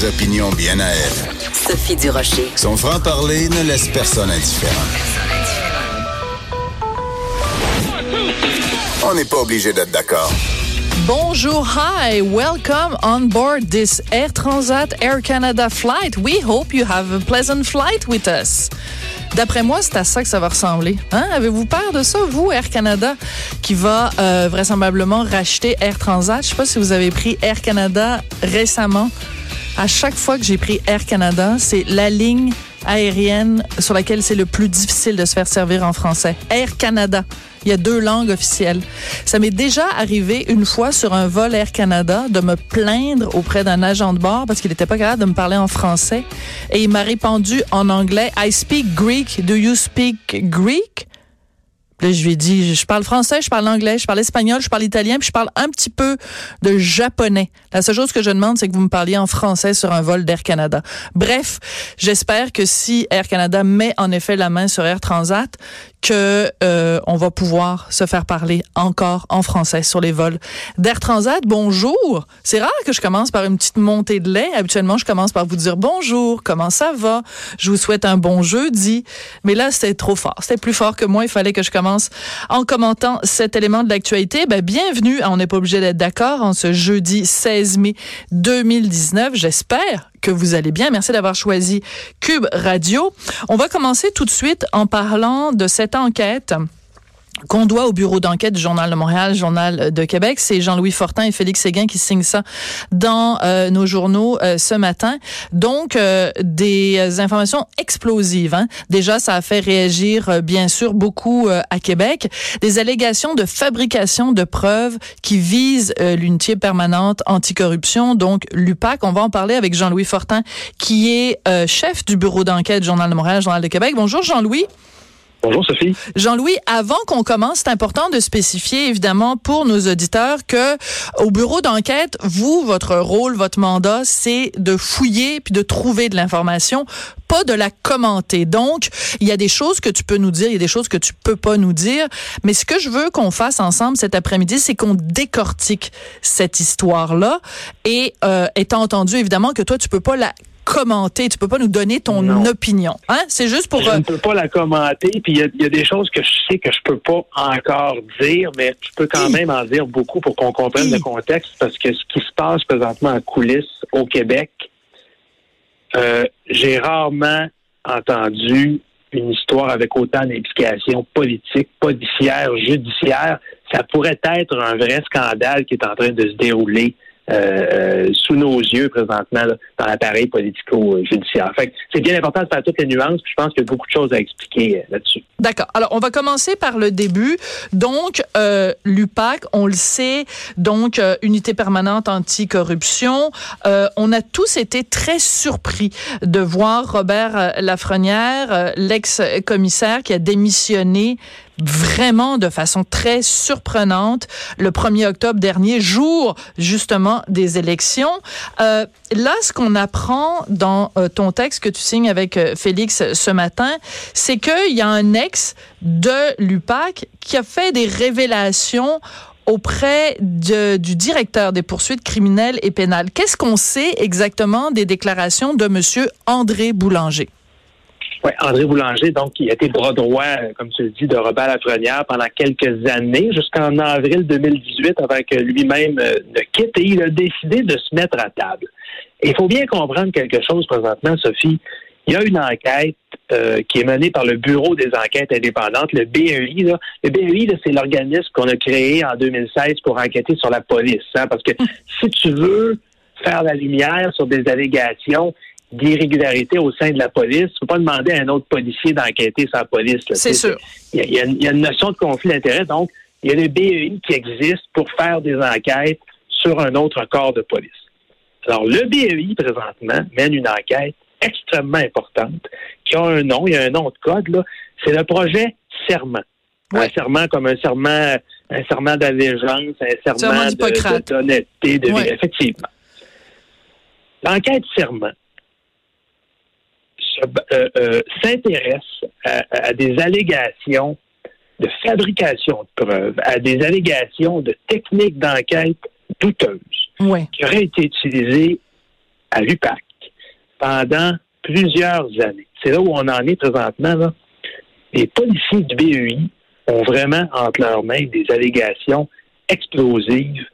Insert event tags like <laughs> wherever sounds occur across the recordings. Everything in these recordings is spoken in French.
Des opinions bien à elle. Sophie Durocher. Son franc-parler ne laisse personne indifférent. On n'est pas obligé d'être d'accord. Bonjour, hi, welcome on board this Air Transat Air Canada flight. We hope you have a pleasant flight with us. D'après moi, c'est à ça que ça va ressembler. Hein? Avez-vous peur de ça, vous, Air Canada, qui va euh, vraisemblablement racheter Air Transat? Je sais pas si vous avez pris Air Canada récemment. À chaque fois que j'ai pris Air Canada, c'est la ligne aérienne sur laquelle c'est le plus difficile de se faire servir en français. Air Canada. Il y a deux langues officielles. Ça m'est déjà arrivé une fois sur un vol Air Canada de me plaindre auprès d'un agent de bord parce qu'il n'était pas capable de me parler en français. Et il m'a répondu en anglais, I speak Greek. Do you speak Greek? Je lui ai dit, je parle français, je parle anglais, je parle espagnol, je parle italien, puis je parle un petit peu de japonais. La seule chose que je demande, c'est que vous me parliez en français sur un vol d'Air Canada. Bref, j'espère que si Air Canada met en effet la main sur Air Transat, que euh, on va pouvoir se faire parler encore en français sur les vols d'Air Transat. Bonjour. C'est rare que je commence par une petite montée de lait. Habituellement, je commence par vous dire bonjour, comment ça va? Je vous souhaite un bon jeudi. Mais là, c'était trop fort. C'était plus fort que moi. Il fallait que je commence en commentant cet élément de l'actualité. Ben, bienvenue. On n'est pas obligé d'être d'accord en ce jeudi 16 mai 2019. J'espère que vous allez bien. Merci d'avoir choisi Cube Radio. On va commencer tout de suite en parlant de cette enquête qu'on doit au bureau d'enquête du Journal de Montréal, Journal de Québec. C'est Jean-Louis Fortin et Félix Séguin qui signent ça dans euh, nos journaux euh, ce matin. Donc, euh, des informations explosives. Hein. Déjà, ça a fait réagir, bien sûr, beaucoup à Québec. Des allégations de fabrication de preuves qui visent l'unité permanente anticorruption, donc l'UPAC. On va en parler avec Jean-Louis Fortin, qui est chef du bureau d'enquête du Journal de Montréal, Journal de Québec. Bonjour, Jean-Louis. Bonjour Sophie. Jean-Louis, avant qu'on commence, c'est important de spécifier évidemment pour nos auditeurs que au bureau d'enquête, vous, votre rôle, votre mandat, c'est de fouiller puis de trouver de l'information, pas de la commenter. Donc, il y a des choses que tu peux nous dire, il y a des choses que tu peux pas nous dire, mais ce que je veux qu'on fasse ensemble cet après-midi, c'est qu'on décortique cette histoire-là et euh, étant entendu évidemment que toi tu peux pas la commenter, tu peux pas nous donner ton Non. opinion. Hein? C'est juste pour... Je euh, ne peux pas la commenter, puis il y a- il y, a des choses que je sais que je peux pas encore dire, mais je peux quand même en dire beaucoup pour qu'on comprenne le contexte, parce que ce qui se passe présentement en coulisses au Québec, euh, j'ai rarement entendu une histoire avec autant d'implications politiques, policières, judiciaires. Ça pourrait être un vrai scandale qui est en train de se dérouler euh, euh, sous nos yeux présentement là, dans l'appareil politico-judiciaire. Fait c'est bien important de faire toutes les nuances, je pense qu'il y a beaucoup de choses à expliquer euh, là-dessus. D'accord. Alors, on va commencer par le début. Donc, l'UPAC, on le sait, donc unité permanente anticorruption. On a tous été très surpris de voir Robert Lafrenière, l'ex-commissaire qui a démissionné vraiment de façon très surprenante le 1er octobre dernier, jour justement des élections. Euh, là, ce qu'on apprend dans euh, ton texte que tu signes avec euh, Félix ce matin, c'est qu'il y a un ex de l'UPAC qui a fait des révélations auprès du directeur des poursuites criminelles et pénales. Qu'est-ce qu'on sait exactement des déclarations de Monsieur André Boulanger? Ouais, André Boulanger, donc, qui a été bras droit, euh, comme tu le dis, de Robert Lafrenière pendant quelques années, jusqu'en avril 2018, avant que lui-même euh, ne quitte, et il a décidé de se mettre à table. Il faut bien comprendre quelque chose présentement, Sophie. Il y a une enquête euh, qui est menée par le Bureau des enquêtes indépendantes, le BEI. Là. Le BEI, là, c'est l'organisme qu'on a créé en 2016 pour enquêter sur la police. hein, parce que si tu veux faire la lumière sur des allégations, d'irrégularité au sein de la police. Tu peux pas demander à un autre policier d'enquêter la police. C'est sûr. Il y, a- y une- il y a une notion de conflit d'intérêt. Donc, il y a le BEI qui existe pour faire des enquêtes sur un autre corps de police. Alors, le BEI, présentement, mène une enquête extrêmement importante qui a un nom, il y a un nom de code, là. C'est le projet Serment. Un serment comme un serment, un serment d'allégeance, un serment, de- de- d'honnêteté, de, Ouais. effectivement. L'enquête Serment se- s'intéresse à, à des allégations de fabrication de preuves, à des allégations de techniques d'enquête douteuses Ouais. qui auraient été utilisées à l'UPAC pendant plusieurs années. C'est là où on en est présentement. Là. Les policiers du BEI ont vraiment entre leurs mains des allégations explosives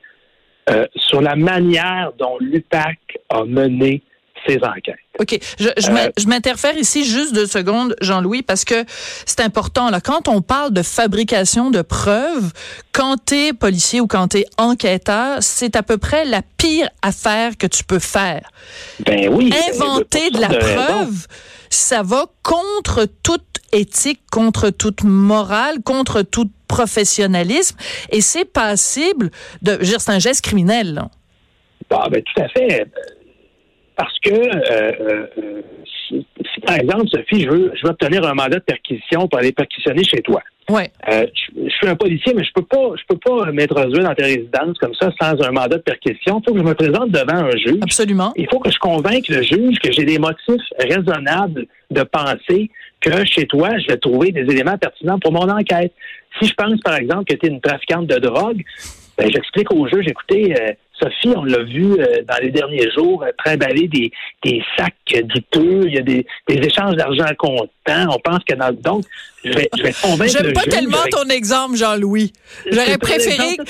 euh, sur la manière dont l'UPAC a mené ses enquêtes. OK. Je, je Euh, je m'interfère ici juste deux secondes, Jean-Louis, parce que c'est important. Là, quand on parle de fabrication de preuves, quand t'es policier ou quand t'es enquêteur, c'est à peu près la pire affaire que tu peux faire. Ben oui. Inventer de la raisons. preuve, ça va contre toute éthique, contre toute morale, contre tout professionnalisme, et c'est passible de, je veux dire, c'est un geste criminel. là. Ah, ben, tout à fait. Parce que, euh, euh, si, si, par exemple, Sophie, je veux, je veux obtenir un mandat de perquisition pour aller perquisitionner chez toi. Ouais. Euh, je, je suis un policier, mais je peux pas, je peux pas m'introduire dans ta résidence comme ça sans un mandat de perquisition. Il faut que je me présente devant un juge. Absolument. Il faut que je convainque le juge que j'ai des motifs raisonnables de penser que chez toi, je vais trouver des éléments pertinents pour mon enquête. Si je pense, par exemple, que tu es une trafiquante de drogue, ben, j'explique au juge, écoutez, euh, Sophie, on l'a vu euh, dans les derniers jours euh, trimballer des, des sacs douteux, il y a des, des échanges d'argent comptant. On pense que dans donc, je vais, je vais convaincre J'aime pas tellement avec- ton exemple, Jean-Louis. J'aurais préféré <laughs>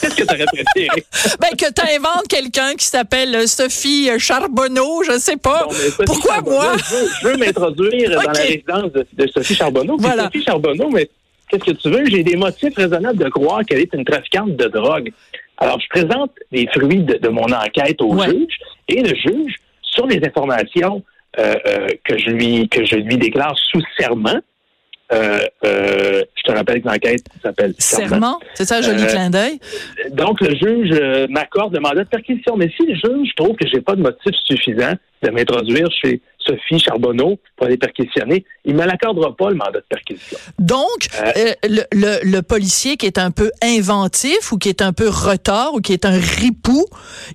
Qu'est-ce que tu aurais préféré? ben, que tu inventes quelqu'un qui s'appelle euh, Sophie Charbonneau, je sais pas. Sophie Pourquoi Charbonneau, moi? Je veux, m'introduire dans la <laughs> résidence de, de Sophie Charbonneau. Voilà. Sophie Charbonneau, mais qu'est-ce que tu veux? J'ai des motifs raisonnables de croire qu'elle est une trafiquante de drogue. Alors, je présente les fruits de, de mon enquête au Ouais. juge et le juge, sur les informations euh, euh, que je lui que je lui déclare sous serment, euh, euh, je te rappelle que l'enquête s'appelle Serment, c'est ça, joli Euh, clin d'œil. donc, le juge m'accorde le mandat de perquisition. Mais si le juge trouve que j'ai pas de motif suffisant de m'introduire chez Sophie Charbonneau pour aller perquisitionner, il me l'accordera pas, le mandat de perquisition. Donc, Euh, euh, le, le, le policier qui est un peu inventif ou qui est un peu retard ou qui est un ripou,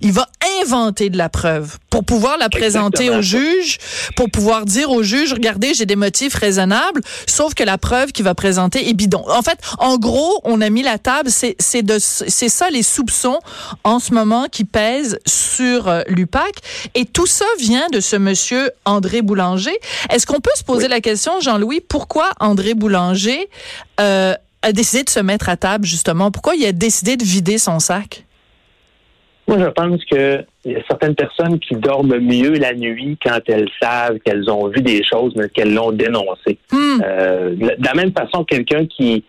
il va inventer de la preuve pour pouvoir la présenter Exactement. au juge, pour pouvoir dire au juge, regardez, j'ai des motifs raisonnables, sauf que la preuve qu'il va présenter est bidon. En fait, en gros, on a mis la table, c'est c'est ça les soupçons en ce moment qui pèsent sur euh, l'UPAC et tout ça vient de ce monsieur André Boulanger. Est-ce qu'on peut se poser la question, Jean-Louis, pourquoi André Boulanger euh, a décidé de se mettre à table justement? Pourquoi il a décidé de vider son sac? Moi, je pense qu'il y a certaines personnes qui dorment mieux la nuit quand elles savent qu'elles ont vu des choses, mais qu'elles l'ont dénoncé. Hmm. Euh, de la- même façon, quelqu'un qui,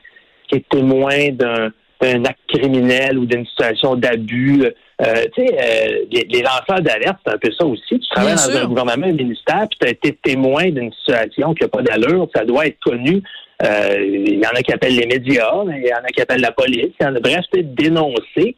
qui est témoin d'un d'un acte criminel ou d'une situation d'abus, euh, tu sais, euh, les, les lanceurs d'alerte, c'est un peu ça aussi. Tu travailles Bien dans sûr. un gouvernement, un ministère, puis tu as été témoin d'une situation qui n'a pas d'allure, ça doit être connu. Euh, Il y en a qui appellent les médias, il y en a qui appellent la police. Il y en a, bref, c'est dénoncé.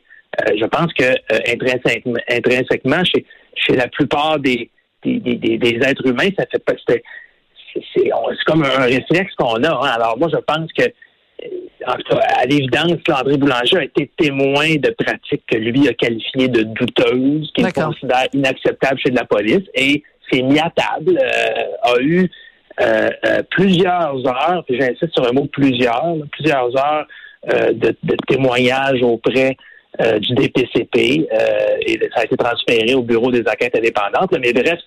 Euh, je pense que euh, intrinsèquement, intrinsèquement, chez, chez la plupart des, des, des, des- des êtres humains, ça fait pas c'est comme un réflexe qu'on a. hein. Alors moi, je pense que euh, en tout cas, à l'évidence, là, André Boulanger a été témoin de pratiques que lui a qualifiées de douteuses, qu'il considère inacceptables chez de la police, et s'est mis à table, euh, a eu euh, euh, plusieurs heures, puis j'insiste sur un mot plusieurs, là, plusieurs heures de, de témoignages auprès euh, du DPCP, euh, et ça a été transféré au bureau des enquêtes indépendantes. là. mais bref,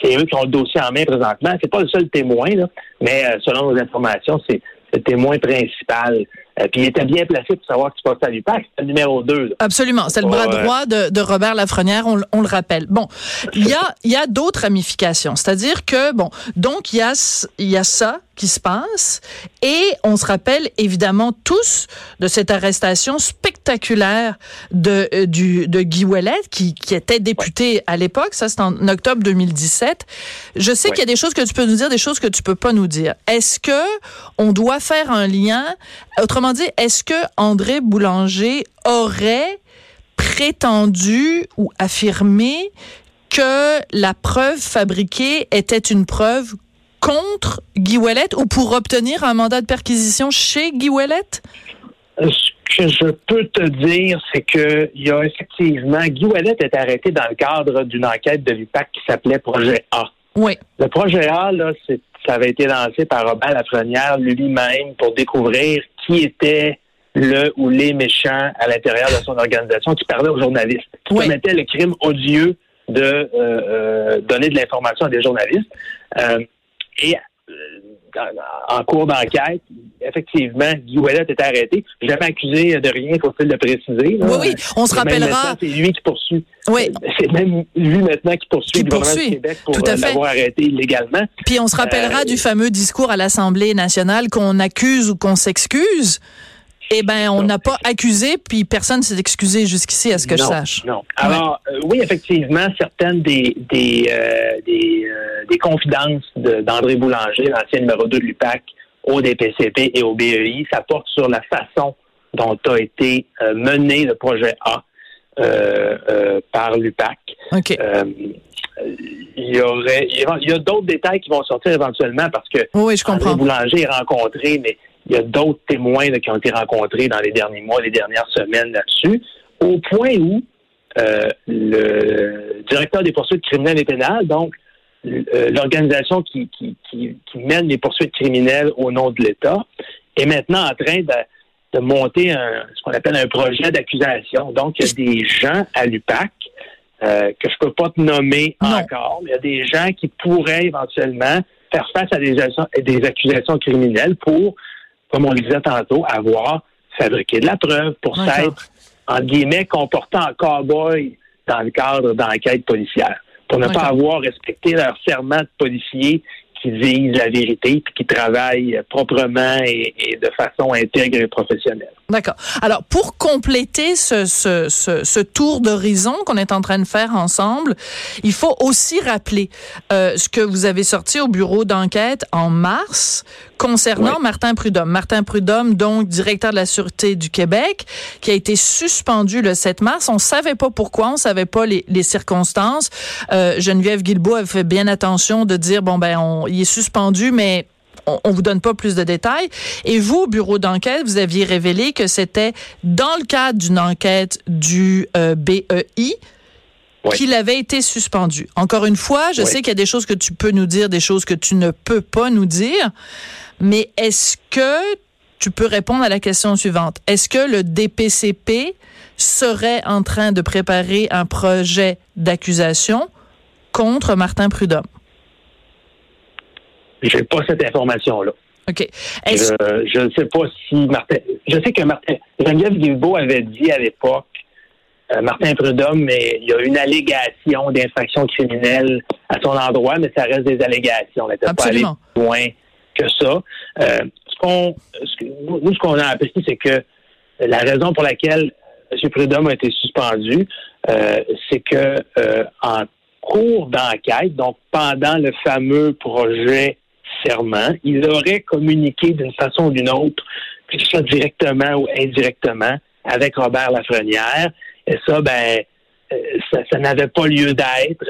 c'est eux qui ont le dossier en main présentement. C'est pas le seul témoin, là, mais euh, selon nos informations, c'est le témoin principal. Euh, puis il était bien placé pour savoir ce qui se passe à l'UPAC. C'est le numéro 2. Absolument. C'est le bras Ouais. droit de, de Robert Lafrenière, on, le- on le rappelle. Bon, il y a, y a d'autres ramifications. C'est-à-dire que, bon, donc il y a, y a ça qui se passe et on se rappelle évidemment tous de cette arrestation spectaculaire de, euh, du, de Guy Ouellet, qui, qui était député à l'époque. Ça, c'est en octobre 2017. Je sais qu'il y a des choses que tu peux nous dire, des choses que tu peux pas nous dire. Est-ce que on doit faire un lien? Autrement dit, est-ce que André Boulanger aurait prétendu ou affirmé que la preuve fabriquée était une preuve contre Guy Ouellet ou pour obtenir un mandat de perquisition chez Guy Ouellet? Ce que je peux te dire, c'est que il y a effectivement, Guy Ouellet est arrêté dans le cadre d'une enquête de l'UPAC qui s'appelait Projet A. Oui. Le projet A, là, ça avait été lancé par Robert Lafrenière lui-même pour découvrir qui était le ou les méchants à l'intérieur de son organisation qui parlait aux journalistes, qui Oui. commettaient le crime odieux de euh, euh, donner de l'information à des journalistes. Euh, et en cours d'enquête, effectivement, Guy Ouellet est arrêté. Jamais accusé de rien, faut-il le préciser. là. Oui, oui. On se rappellera. C'est lui qui poursuit. Oui. C'est même lui maintenant qui poursuit Qui le gouvernement poursuit. du Québec pour euh, l'avoir arrêté illégalement. Puis on se rappellera Euh, du fameux discours à l'Assemblée nationale qu'on accuse ou qu'on s'excuse. Eh ben, on n'a pas accusé, puis personne s'est excusé jusqu'ici, à ce que je sache. Non. Alors, euh, oui, effectivement, certaines des des, euh, des, euh, des confidences de- d'André Boulanger, l'ancien numéro 2 de l'UPAC, au DPCP et au BEI, ça porte sur la façon dont a été euh, mené le projet A euh, euh, par l'UPAC. OK. Euh, il y aurait, il y a- d'autres détails qui vont sortir éventuellement parce que Oui, je André comprends. Boulanger est rencontré, mais il y a d'autres témoins là, qui ont été rencontrés dans les derniers mois, les dernières semaines là-dessus, au point où le directeur des poursuites criminelles et pénales, donc l'organisation qui, qui, qui, qui mène les poursuites criminelles au nom de l'État, est maintenant en train de, de monter un, ce qu'on appelle un projet d'accusation. Donc, il y a des gens à l'UPAC euh, que je peux pas te nommer Non. encore, mais il y a des gens qui pourraient éventuellement faire face à des, accusations- des accusations criminelles pour, comme on le disait tantôt, avoir fabriqué de la preuve, pour s'être, en guillemets, comporté en cow-boy dans le cadre d'enquêtes policières, pour ne pas avoir respecté leur serment de policier qui disent la vérité puis qui travaillent proprement et, et de façon intègre et professionnelle. D'accord. Alors, pour compléter ce, ce, ce, ce tour d'horizon qu'on est en train de faire ensemble, il faut aussi rappeler euh, ce que vous avez sorti au bureau d'enquête en mars concernant Oui. Martin Prudhomme. Martin Prudhomme, donc directeur de la Sûreté du Québec, qui a été suspendu le 7 mars. On savait pas pourquoi, on savait pas les, les circonstances. Euh, Geneviève Guilbeault avait fait bien attention de dire, bon, ben, on, il est suspendu, mais on, on vous donne pas plus de détails. Et vous, au bureau d'enquête, vous aviez révélé que c'était dans le cadre d'une enquête du euh, BEI Oui. qu'il avait été suspendu. Encore une fois, je Oui. sais qu'il y a des choses que tu peux nous dire, des choses que tu ne peux pas nous dire, mais est-ce que tu peux répondre à la question suivante? Est-ce que le DPCP serait en train de préparer un projet d'accusation contre Martin Prudhomme? J'ai pas cette information-là. OK. Est-ce Je je ne sais pas si Martin. Je sais que Martin. Geneviève Guilbeault avait dit à l'époque, euh, Martin Prudhomme, mais il y a une allégation d'infraction criminelle à son endroit, mais ça reste des allégations. On n'était pas allé plus loin que ça. Euh, ce qu'on, ce que- nous, ce qu'on a appris, c'est que la raison pour laquelle M. Prudhomme a été suspendu, euh, c'est que en cours d'enquête, donc pendant le fameux projet serment, il aurait communiqué d'une façon ou d'une autre, que ce soit directement ou indirectement, avec Robert Lafrenière. Et ça, ben, euh, ça, ça n'avait pas lieu d'être.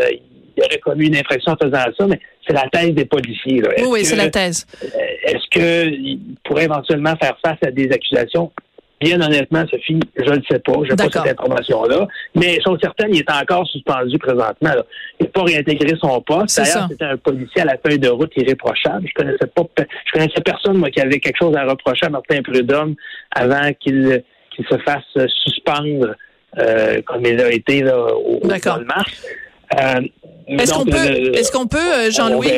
Il aurait commis une infraction en faisant ça, mais c'est la thèse des policiers. Là. oui, oui, c'est la thèse. euh, Est-ce qu'il pourrait éventuellement faire face à des accusations? Bien honnêtement, Sophie, je ne le sais pas. Je n'ai pas cette information-là. Mais chose certaine, il est encore suspendu présentement. là. Il n'a pas réintégré son poste. C'est D'ailleurs, c'était un policier à la feuille de route irréprochable. Je connaissais pas je connaissais personne, moi, qui avait quelque chose à reprocher à Martin Prudhomme avant qu'il qu'il se fasse suspendre euh, comme il a été là, au, au mois de mars. Euh, Est-ce qu'on peut, euh, est-ce qu'on peut, on Jean-Louis,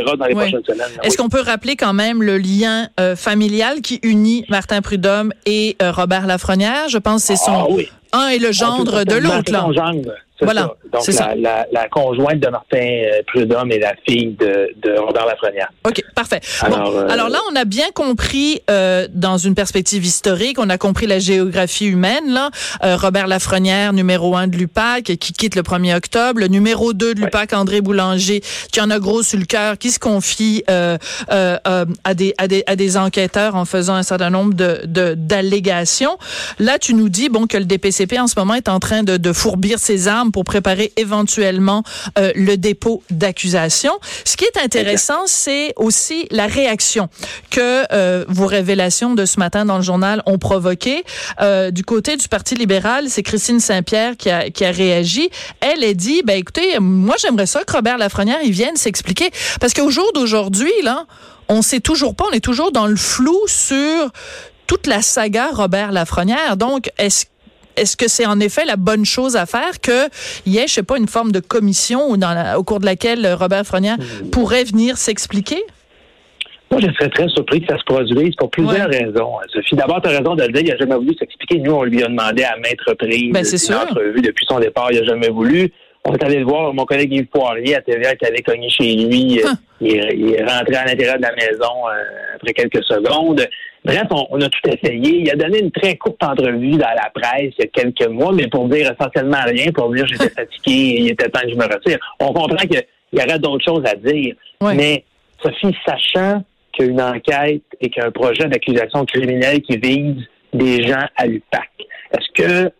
est-ce qu'on peut rappeler quand même le lien euh, familial qui unit Martin Prudhomme et euh, Robert Lafrenière? Je pense que c'est son Ah oui. un et le gendre Ah, tout de l'autre. Voilà, ça. Donc, la, ça. La, la conjointe de Martin euh, Prudhomme et la fille de, de Robert Lafrenière. OK, parfait. Bon, Alors, euh, alors là, on a bien compris, euh, dans une perspective historique, on a compris la géographie humaine. Là, Euh, Robert Lafrenière, numéro un de l'UPAC, qui quitte le 1er octobre. Le numéro 2 de l'UPAC, André Boulanger, qui en a gros sur le cœur, qui se confie euh, euh, euh, à, des, à, des, à des enquêteurs en faisant un certain nombre de de- d'allégations. Là, tu nous dis bon que le DPCP en ce moment est en train de, de fourbir ses armes pour préparer éventuellement euh, le dépôt d'accusation. Ce qui est intéressant, c'est aussi la réaction que euh, vos révélations de ce matin dans le journal ont provoqué. Euh, du côté du Parti libéral, c'est Christine Saint-Pierre qui a, qui a réagi. Elle a dit, ben écoutez, moi j'aimerais ça que Robert Lafrenière il vienne s'expliquer parce qu'au jour d'aujourd'hui là, on sait toujours pas, on est toujours dans le flou sur toute la saga Robert Lafrenière. Donc, est-ce est-ce que c'est en effet la bonne chose à faire que y ait, je sais pas, une forme de commission ou dans la- au cours de laquelle euh, Robert Lafrenière pourrait venir s'expliquer? Moi, je serais très surpris que ça se produise pour plusieurs Ouais. raisons. Sophie, d'abord, tu as raison de le dire, il n'a jamais voulu s'expliquer. Nous, on lui a demandé à maintes reprises Ben, une sûr. entrevue depuis son départ, il n'a jamais voulu. On est allé le voir, mon collègue Yves Poirier à TVA qui avait cogné chez lui. Hein. Il, est, il est rentré à l'intérieur de la maison euh, après quelques secondes. Bref, on, on a tout essayé. Il a donné une très courte entrevue dans la presse il y a quelques mois, mais pour dire essentiellement rien, pour dire j'étais <laughs> fatigué, il était temps que je me retire. On comprend qu'il y aurait d'autres choses à dire. Ouais. Mais Sophie, sachant qu'il y a une enquête et qu'il y a un projet d'accusation criminelle qui vise des gens à l'UPAC, est-ce que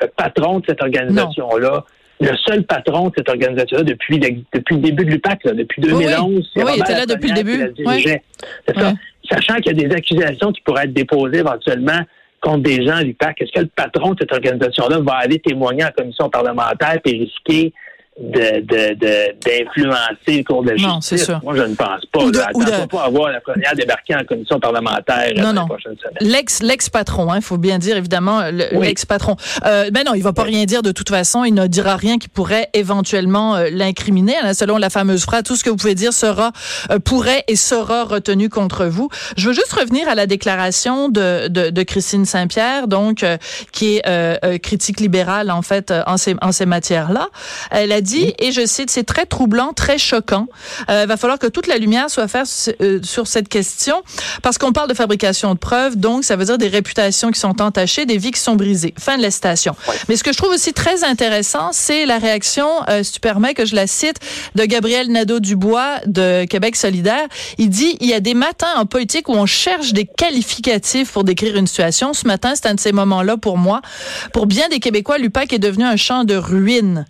le patron de cette organisation-là, le seul patron de cette organisation-là depuis, le- depuis le début de l'UPAC, là, depuis Oui, 2011, c'est oui, il était là depuis le début. C'est ça. Sachant qu'il y a des accusations qui pourraient être déposées éventuellement contre des gens à l'UPAC, est-ce que le patron de cette organisation-là va aller témoigner en commission parlementaire et risquer de, de, de- d'influencer le cours de la Non, justice? c'est sûr. Moi, je ne pense pas. Ou de- ou de- pas avoir la première débarquer en commission parlementaire Non, euh, non. les prochaines semaines. L'ex, l'ex-patron, hein, faut bien dire évidemment Oui. l'ex-patron. Euh, ben non, il va pas rien dire de toute façon. Il ne dira rien qui pourrait éventuellement euh, l'incriminer. hein, selon la fameuse phrase, tout ce que vous pouvez dire sera, euh, pourrait et sera retenu contre vous. Je veux juste revenir à la déclaration de, Christine Saint-Pierre, donc euh, qui est euh, euh, critique libérale en fait euh, en ces, en ces matières-là. Elle a dit, et je cite, c'est très troublant, très choquant. Euh, il va falloir que toute la lumière soit faite euh, sur cette question parce qu'on parle de fabrication de preuves, donc ça veut dire des réputations qui sont entachées, des vies qui sont brisées. Fin de la citation. Mais ce que je trouve aussi très intéressant, c'est la réaction, euh, si tu permets que je la cite, de Gabriel Nadeau-Dubois de Québec solidaire. Il dit, il y a des matins en politique où on cherche des qualificatifs pour décrire une situation. Ce matin, c'est un de ces moments-là pour moi. Pour bien des Québécois, l'UPAC est devenu un champ de ruines.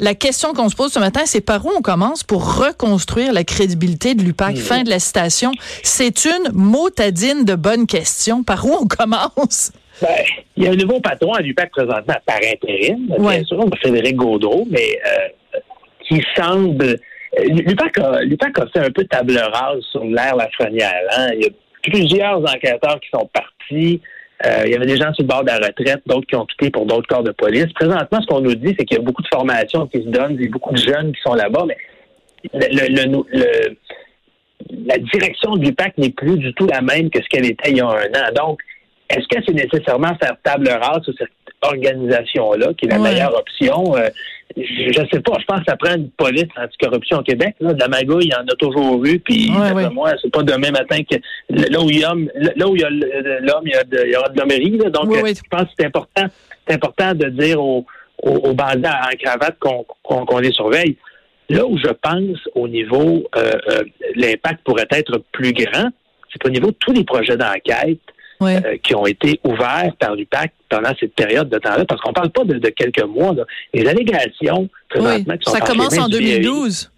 La question qu'on se pose ce matin, c'est par où on commence pour reconstruire la crédibilité de l'UPAC? Fin de la citation. C'est une motadine de bonne question. Par où on commence? Ben, il y a un nouveau patron à l'UPAC présentement par intérim, Ouais. bien sûr, Frédéric Gaudreau, mais euh, qui semble... euh, L'UPAC a, l'UPAC a fait un peu table rase sur l'ère Lafrenière. Hein? Il y a plusieurs enquêteurs qui sont partis. Euh, il y avait des gens sur le bord de la retraite, d'autres qui ont quitté pour d'autres corps de police. Présentement, ce qu'on nous dit, c'est qu'il y a beaucoup de formations qui se donnent, il y a beaucoup de jeunes qui sont là-bas, mais le, le- le- la direction de l'UPAC n'est plus du tout la même que ce qu'elle était il y a un an. Donc, est-ce que c'est nécessairement faire table rase sur cette organisation-là, qui est la Ouais. meilleure option? Euh, je ne sais pas. Je pense que ça prend une police anticorruption au Québec. Là. De la magouille, il y en a toujours eu. Puis, Ouais, moi, c'est pas demain matin que là où il y a, là où il y a l'homme, il il y aura de l'hommerie. Donc, je pense que c'est important, c'est important de dire aux, aux, aux bandits en cravate qu'on qu'on- qu'on les surveille. Là où je pense au niveau, euh, euh, l'impact pourrait être plus grand, c'est au niveau de tous les projets d'enquête Oui. euh, qui ont été ouverts par l'UPAC pendant cette période de temps-là, parce qu'on parle pas de, de quelques mois. là. Les allégations, Oui. présentement, qui sont Ça commence en du BAI, 2012.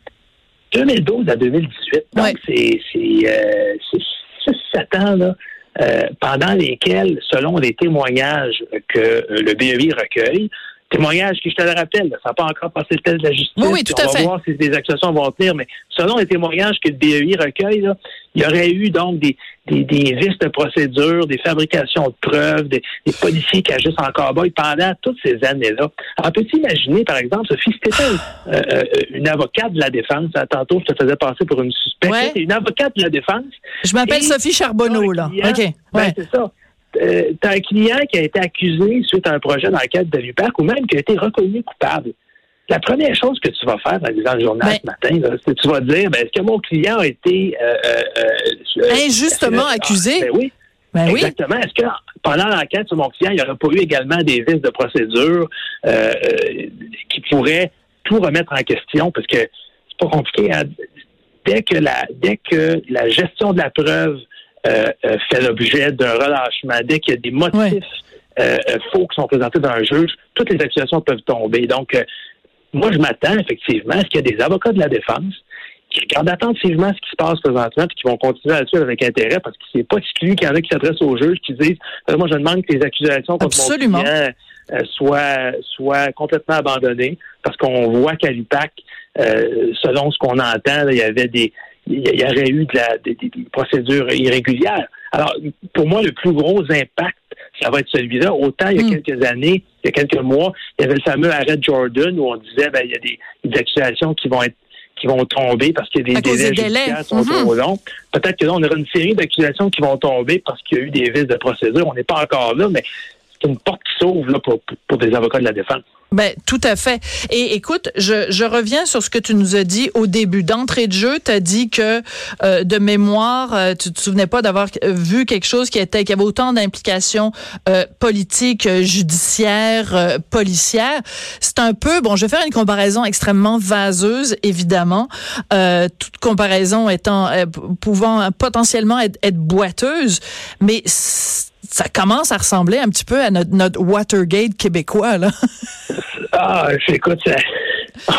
2012 à 2018. Donc, Ouais. c'est c'est, euh, c'est 6-7 ans là, euh, pendant lesquels, selon les témoignages que euh, le BEI recueille, témoignages qui, je te le rappelle, là, ça n'a pas encore passé le test de la justice. Oui, oui, tout on à va fait. voir si des accusations vont tenir, mais selon les témoignages que le BEI recueille, là, il y aurait eu donc des, des, des vices de procédure, des fabrications de preuves, des, des policiers qui agissent en cow-boy pendant toutes ces années-là. Alors, peux-tu imaginer, par exemple, Sophie, si t'étais euh, euh, une avocate de la défense, hein, tantôt je te faisais passer pour une suspecte, Ouais. Une avocate de la défense, Je m'appelle Sophie Charbonneau, là. client, OK. ben, c'est ça. Euh, t'as un client qui a été accusé suite à un projet d'enquête de l'UPAC ou même qui a été reconnu coupable. la première chose que tu vas faire en lisant le journal Ben- ce matin, c'est que tu vas dire, ben, est-ce que mon client a été euh, euh, Injustement euh, accusé? Ben oui. Ben oui. Exactement. Est-ce que pendant l'enquête sur mon client, il n'y aurait pas eu également des vices de procédure euh, qui pourraient tout remettre en question? Parce que c'est pas compliqué. hein. Dès que la dès que la gestion de la preuve fait l'objet d'un relâchement, dès qu'il y a des motifs Ouais. euh, euh, faux qui sont présentés dans un juge, toutes les accusations peuvent tomber. Donc, euh, moi, je m'attends effectivement à ce qu'il y ait des avocats de la défense qui regardent attentivement ce qui se passe présentement puis qui vont continuer à le suivre avec intérêt parce que c'est pas exclu qu'il y en a qui s'adressent au juge qui disent Euh, moi je demande que les accusations contre Absolument. mon client euh, soient, soient complètement abandonnées parce qu'on voit qu'à l'UPAC, euh, selon ce qu'on entend, là, il y avait des il y aurait eu de la, des, procédures irrégulières. Alors, pour moi, le plus gros impact, ça va être celui-là. Autant il y a Mm. quelques années, il y a quelques mois, il y avait le fameux arrêt de Jordan où on disait ben, il y a des, des accusations qui vont être qui vont tomber parce que cause délais des délais. judiciaires sont Mhm. trop longs. Peut-être que là, on aura une série d'accusations qui vont tomber parce qu'il y a eu des vices de procédure. On n'est pas encore là, mais c'est une porte qui s'ouvre là, pour, pour- des avocats de la défense. Ben, tout à fait. Et écoute, je, je reviens sur ce que tu nous as dit au début. D'entrée de jeu, tu as dit que euh, de mémoire, euh, tu te souvenais pas d'avoir euh, vu quelque chose qui était qui avait autant d'implications euh, politiques, euh, judiciaires, euh, policières. C'est un peu, bon, je vais faire une comparaison extrêmement vaseuse, évidemment, toute comparaison étant pouvant potentiellement être, être boiteuse, mais c- ça commence à ressembler un petit peu à notre, notre Watergate québécois, là. <laughs> Ah, écoute, ça-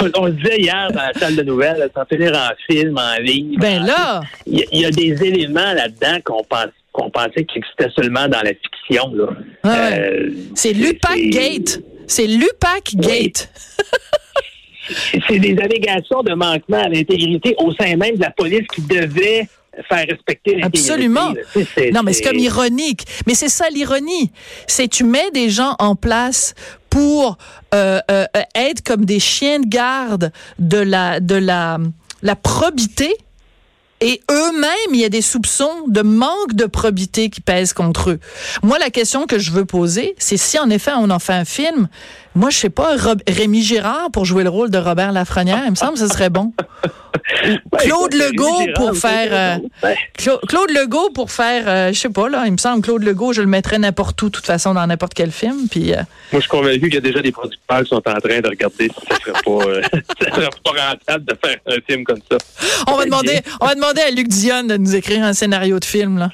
on, on le disait hier dans la salle de nouvelles, sans finir en film, en ligne. Ben là, Il y, a- il y a des éléments là-dedans qu'on pense qu'on pensait qu'ils existaient seulement dans la fiction. Là. Ah. Euh, c'est Lupac Gate. C'est Lupac Gate. C'est des allégations de manquement à l'intégrité au sein même de la police qui devait faire respecter. Absolument. Tu sais, Non, mais c'est comme ironique. Mais c'est ça l'ironie. C'est tu mets des gens en place pour euh, euh, être comme des chiens de garde de la de la la probité. Et eux-mêmes, il y a des soupçons de manque de probité qui pèsent contre eux. Moi, la question que je veux poser, c'est si en effet on en fait un film, moi, je sais pas, Rob- Rémi Girard pour jouer le rôle de Robert Lafrenière, il me semble que ce serait bon. <laughs> Claude Legault pour faire... euh, Claude Legault pour faire, euh, je sais pas là, il me semble Claude Legault, je le mettrais n'importe où, de toute façon dans n'importe quel film. Puis euh, Moi, je suis convaincu qu'il y a déjà des producteurs qui sont en train de regarder si ça serait pas, euh, <laughs> ça serait pas rentable de faire un film comme ça. on va demander, on va demander à Luc Dion de nous écrire un scénario de film là.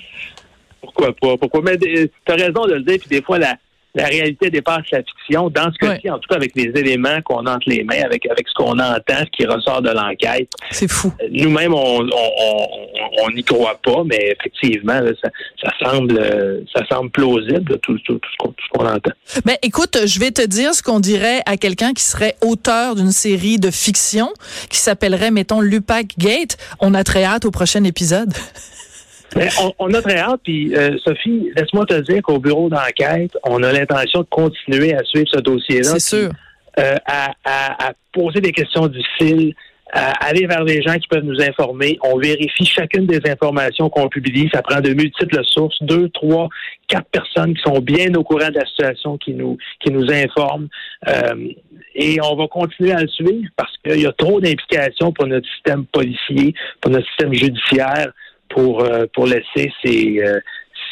Pourquoi pas? Pourquoi? Mais tu as raison de le dire, puis des fois, la, la réalité dépasse la fiction. Dans ce cas-ci, en tout cas, avec les éléments qu'on a entre les mains, avec, avec ce qu'on entend, ce qui ressort de l'enquête, C'est fou. nous-mêmes, on n'y on, on, on n'y croit pas, mais effectivement, là, ça, ça semble euh, ça semble plausible, là, tout, tout, tout ce qu'on tout ce qu'on entend. Ben écoute, je vais te dire ce qu'on dirait à quelqu'un qui serait auteur d'une série de fiction qui s'appellerait mettons Lupac Gate. On a très hâte au prochain épisode. <laughs> Mais on, on a très hâte, puis euh, Sophie, laisse-moi te dire qu'au bureau d'enquête, on a l'intention de continuer à suivre ce dossier-là. C'est sûr. euh, à, à- à poser des questions difficiles, à aller vers les gens qui peuvent nous informer. On vérifie chacune des informations qu'on publie. Ça prend de multiples sources, deux, trois, quatre personnes qui sont bien au courant de la situation, qui nous, qui nous informent. Euh, et on va continuer à le suivre parce qu'il y a trop d'implications pour notre système policier, pour notre système judiciaire, pour, euh, pour laisser ces, euh,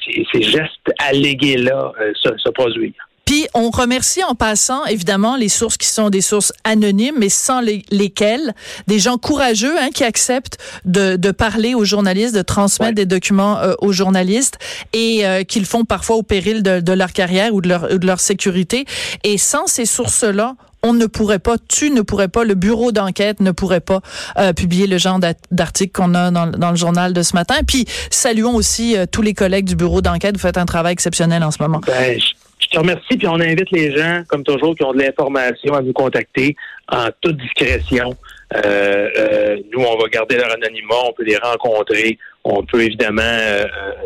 ces, ces gestes allégués-là euh, se, se produire. Puis on remercie en passant évidemment les sources qui sont des sources anonymes, mais sans les- lesquelles des gens courageux hein, qui acceptent de, de parler aux journalistes, de transmettre Ouais. des documents euh, aux journalistes et euh, qu'ils font parfois au péril de, de leur carrière ou de leur, ou de leur sécurité. Et sans ces sources-là, on ne pourrait pas, tu ne pourrais pas, le bureau d'enquête ne pourrait pas euh, publier le genre d'article qu'on a dans, le journal de ce matin. Puis saluons aussi euh, tous les collègues du bureau d'enquête. Vous faites un travail exceptionnel en ce moment. Ben, je, te remercie, puis on invite les gens, comme toujours, qui ont de l'information à nous contacter en toute discrétion. Euh, nous, on va garder leur anonymat, on peut les rencontrer, on peut évidemment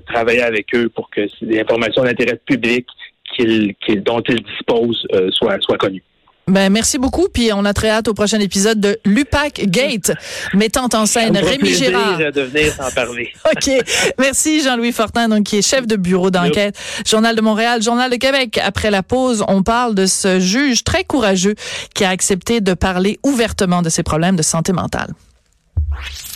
travailler avec eux pour que les informations d'intérêt public dont ils disposent soient, soient connues. Ben, merci beaucoup. Puis on a très hâte au prochain épisode de Lupac Gate, mettant en scène Rémi plaisir Gérard. de venir t'en parler. <laughs> OK. Merci Jean-Louis Fortin, donc, qui est chef de bureau d'enquête, Journal de Montréal, Journal de Québec. Après la pause, on parle de ce juge très courageux qui a accepté de parler ouvertement de ses problèmes de santé mentale.